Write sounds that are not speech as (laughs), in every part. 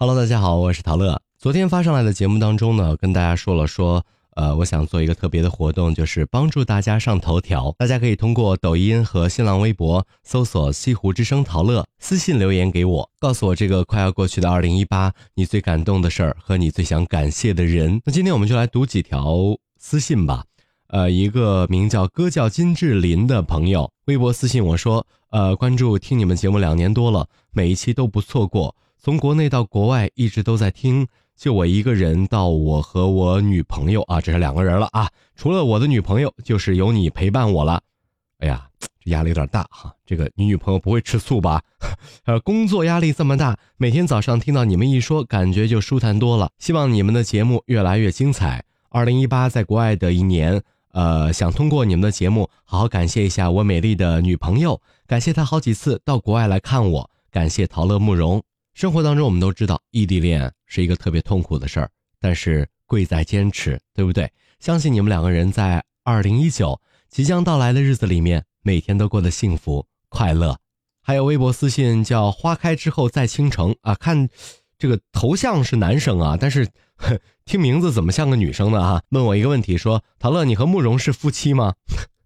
Hello，大家好，我是陶乐。昨天发上来的节目当中呢，跟大家说了说，呃，我想做一个特别的活动，就是帮助大家上头条。大家可以通过抖音和新浪微博搜索“西湖之声陶乐”，私信留言给我，告诉我这个快要过去的二零一八，你最感动的事儿和你最想感谢的人。那今天我们就来读几条私信吧。呃，一个名叫“歌叫金志林”的朋友微博私信我说，呃，关注听你们节目两年多了，每一期都不错过。从国内到国外一直都在听，就我一个人到我和我女朋友啊，这是两个人了啊。除了我的女朋友，就是有你陪伴我了。哎呀，这压力有点大哈。这个你女朋友不会吃醋吧？(laughs) 呃，工作压力这么大，每天早上听到你们一说，感觉就舒坦多了。希望你们的节目越来越精彩。二零一八在国外的一年，呃，想通过你们的节目好好感谢一下我美丽的女朋友，感谢她好几次到国外来看我，感谢陶乐慕容。生活当中，我们都知道异地恋是一个特别痛苦的事儿，但是贵在坚持，对不对？相信你们两个人在二零一九即将到来的日子里面，每天都过得幸福快乐。还有微博私信叫“花开之后再倾城”啊，看这个头像是男生啊，但是听名字怎么像个女生呢？啊，问我一个问题，说陶乐，你和慕容是夫妻吗？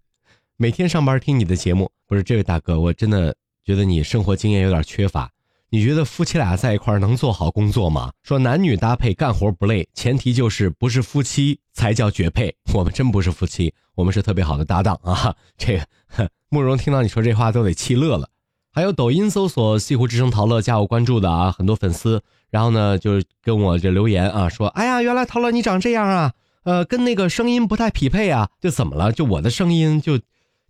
(laughs) 每天上班听你的节目，不是这位大哥，我真的觉得你生活经验有点缺乏。你觉得夫妻俩在一块能做好工作吗？说男女搭配干活不累，前提就是不是夫妻才叫绝配。我们真不是夫妻，我们是特别好的搭档啊！这个 (laughs) 慕容听到你说这话都得气乐了。还有抖音搜索“西湖之声陶乐”加我关注的啊，很多粉丝，然后呢就跟我这留言啊，说：“哎呀，原来陶乐你长这样啊，呃，跟那个声音不太匹配啊，就怎么了？就我的声音就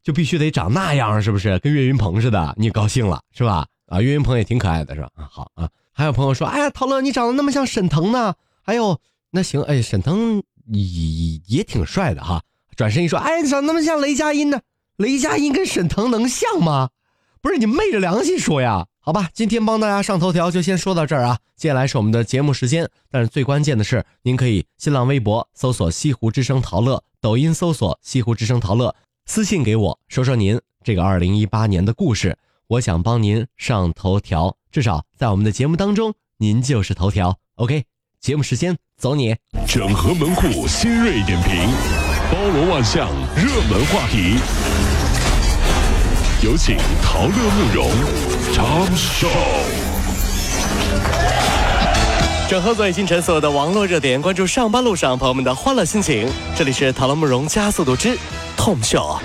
就必须得长那样，是不是？跟岳云鹏似的？你高兴了是吧？”啊，岳云鹏也挺可爱的，是吧？啊，好啊。还有朋友说，哎呀，陶乐，你长得那么像沈腾呢。还有，那行，哎，沈腾也也挺帅的哈。转身一说，哎，你长那么像雷佳音呢？雷佳音跟沈腾能像吗？不是你昧着良心说呀？好吧，今天帮大家上头条就先说到这儿啊。接下来是我们的节目时间，但是最关键的是，您可以新浪微博搜索“西湖之声陶乐”，抖音搜索“西湖之声陶乐”，私信给我说说您这个二零一八年的故事。我想帮您上头条，至少在我们的节目当中，您就是头条。OK，节目时间走你。整合门户新锐点评，包罗万象，热门话题。有请陶乐慕容长寿。整合最新陈所有的网络热点，关注上班路上朋友们的欢乐心情。这里是陶乐慕容加速度之痛秀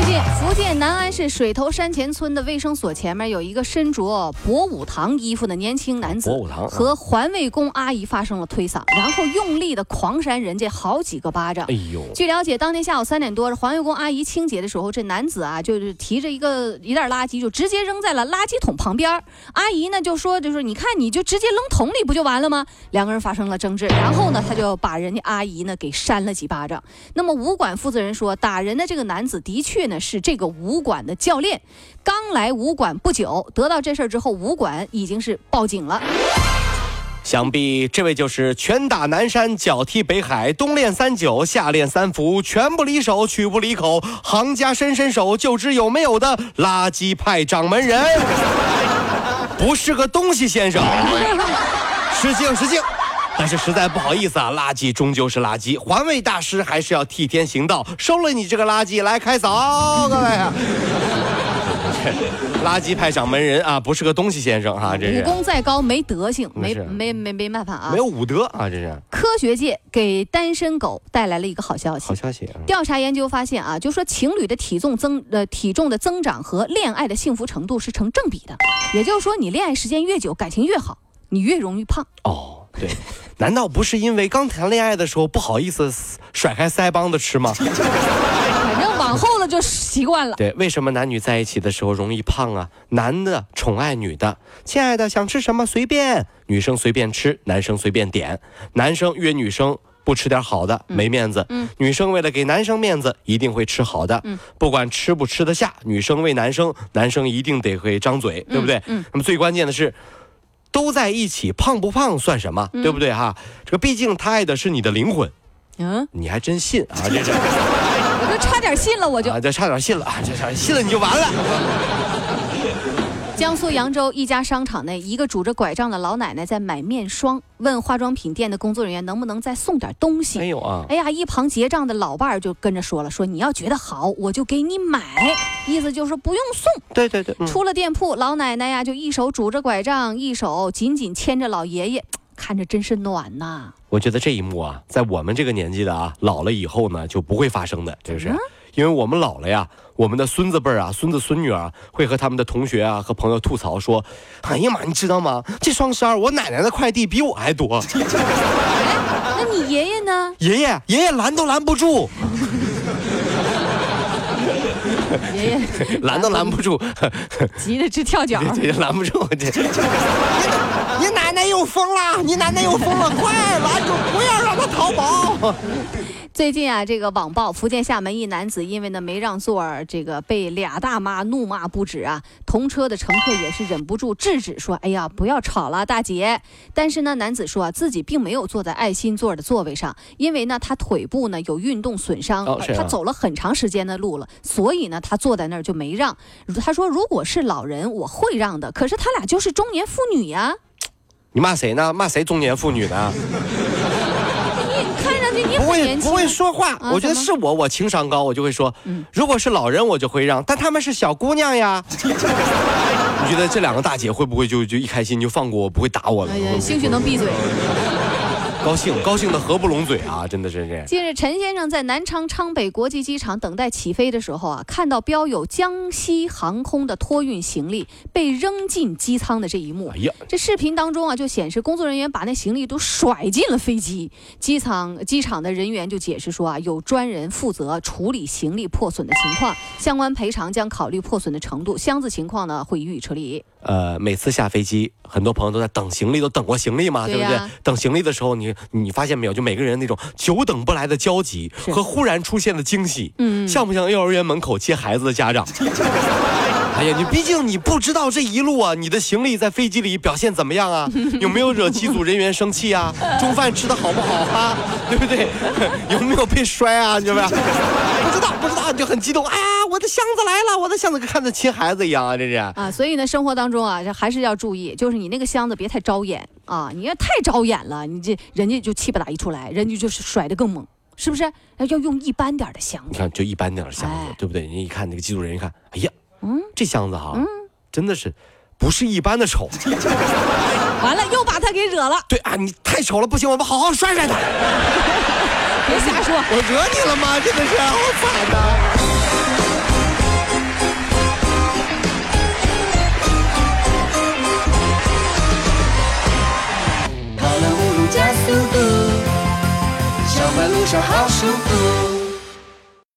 Tom Show。福建南安市水头山前村的卫生所前面有一个身着博武堂衣服的年轻男子，博武堂和环卫工阿姨发生了推搡，然后用力的狂扇人家好几个巴掌。哎呦！据了解，当天下午三点多，环卫工阿姨清洁的时候，这男子啊就是提着一个一袋垃圾，就直接扔在了垃圾桶旁边。阿姨呢就说，就说你看你就直接扔桶里不就完了吗？两个人发生了争执，然后呢他就把人家阿姨呢给扇了几巴掌。那么武馆负责人说，打人的这个男子的确呢是这。个武馆的教练刚来武馆不久，得到这事儿之后，武馆已经是报警了。想必这位就是拳打南山，脚踢北海，冬练三九，夏练三伏，拳不离手，曲不离口，行家伸伸手就知有没有的垃圾派掌门人，不是个东西先生，失敬失敬。但是实在不好意思啊，垃圾终究是垃圾，环卫大师还是要替天行道，收了你这个垃圾来开扫，各位。啊 (laughs) 垃圾派掌门人啊，不是个东西先生哈，这是武功再高没德行，没没没没办法啊，没有武德啊，这是。科学界给单身狗带来了一个好消息，好消息。调查研究发现啊，就说情侣的体重增呃体重的增长和恋爱的幸福程度是成正比的，也就是说你恋爱时间越久，感情越好，你越容易胖。哦，对。难道不是因为刚谈恋爱的时候不好意思甩开腮帮子吃吗？反正往后了就习惯了。对，为什么男女在一起的时候容易胖啊？男的宠爱女的，亲爱的想吃什么随便，女生随便吃，男生随便点。男生约女生不吃点好的没面子，女生为了给男生面子一定会吃好的，不管吃不吃得下，女生为男生，男生一定得会张嘴，对不对？那么最关键的是。都在一起，胖不胖算什么？对不对哈？这个毕竟他爱的是你的灵魂。嗯，你还真信啊？这是，(laughs) 我就差点信了，我就啊，这差点信了啊，这差信了你就完了。江苏扬州一家商场内，一个拄着拐杖的老奶奶在买面霜，问化妆品店的工作人员能不能再送点东西。没有啊！哎呀，一旁结账的老伴儿就跟着说了：“说你要觉得好，我就给你买。”意思就是不用送。对对对。出了店铺，老奶奶呀就一手拄着拐杖，一手紧紧牵着老爷爷，看着真是暖呐。我觉得这一幕啊，在我们这个年纪的啊，老了以后呢就不会发生的，是不是？因为我们老了呀，我们的孙子辈儿啊、孙子孙女啊，会和他们的同学啊和朋友吐槽说：“哎呀妈，你知道吗？这双十二我奶奶的快递比我还多。(laughs) ”那你爷爷呢？爷爷，爷爷拦都拦不住。爷爷 (laughs) 拦都拦不住，(laughs) 急得直跳脚。拦不住，这。你奶奶又疯了！你奶奶又疯了！快拦住，不要让他逃跑。最近啊，这个网曝福建厦门一男子因为呢没让座，这个被俩大妈怒骂不止啊。同车的乘客也是忍不住制止说：“哎呀，不要吵了，大姐。”但是呢，男子说啊，自己并没有坐在爱心座的座位上，因为呢他腿部呢有运动损伤，他走了很长时间的路了，所以呢他坐在那儿就没让。他说：“如果是老人，我会让的。可是他俩就是中年妇女呀。”你骂谁呢？骂谁中年妇女呢？不会不会说话，我觉得是我，我情商高，我就会说，如果是老人，我就会让，但他们是小姑娘呀。(laughs) 你觉得这两个大姐会不会就就一开心就放过我，不会打我了？哎呀，兴许能闭嘴。高兴，高兴的合不拢嘴啊！真的是这。近日，陈先生在南昌昌北国际机场等待起飞的时候啊，看到标有江西航空的托运行李被扔进机舱的这一幕。哎呀，这视频当中啊，就显示工作人员把那行李都甩进了飞机。机场机场的人员就解释说啊，有专人负责处理行李破损的情况，相关赔偿将考虑破损的程度，箱子情况呢会予以处理。呃，每次下飞机，很多朋友都在等行李，都等过行李嘛，对不对？等行李的时候，你你发现没有？就每个人那种久等不来的焦急和忽然出现的惊喜，嗯，像不像幼儿园门口接孩子的家长？(laughs) 哎呀，你毕竟你不知道这一路啊，你的行李在飞机里表现怎么样啊？(laughs) 有没有惹机组人员生气啊？中饭吃的好不好啊？(laughs) 对不对？有没有被摔啊？你知道不？不知道，不知道，你就很激动。哎呀，我的箱子来了，我的箱子跟看着亲孩子一样啊！这是啊，所以呢，生活当中啊，这还是要注意，就是你那个箱子别太招眼啊！你要太招眼了，你这人家就气不打一处来，人家就是甩的更猛，是不是？要用一般点的箱子。你看，就一般点的箱子，对不对？人家一看那个记录人一看，哎呀。嗯，这箱子哈，嗯，真的是不是一般的丑。(laughs) 完了，又把他给惹了。对啊，你太丑了，不行，我们好好摔摔他。(laughs) 别瞎说，我惹你了吗？真的是好惨呐。跑就，好舒服。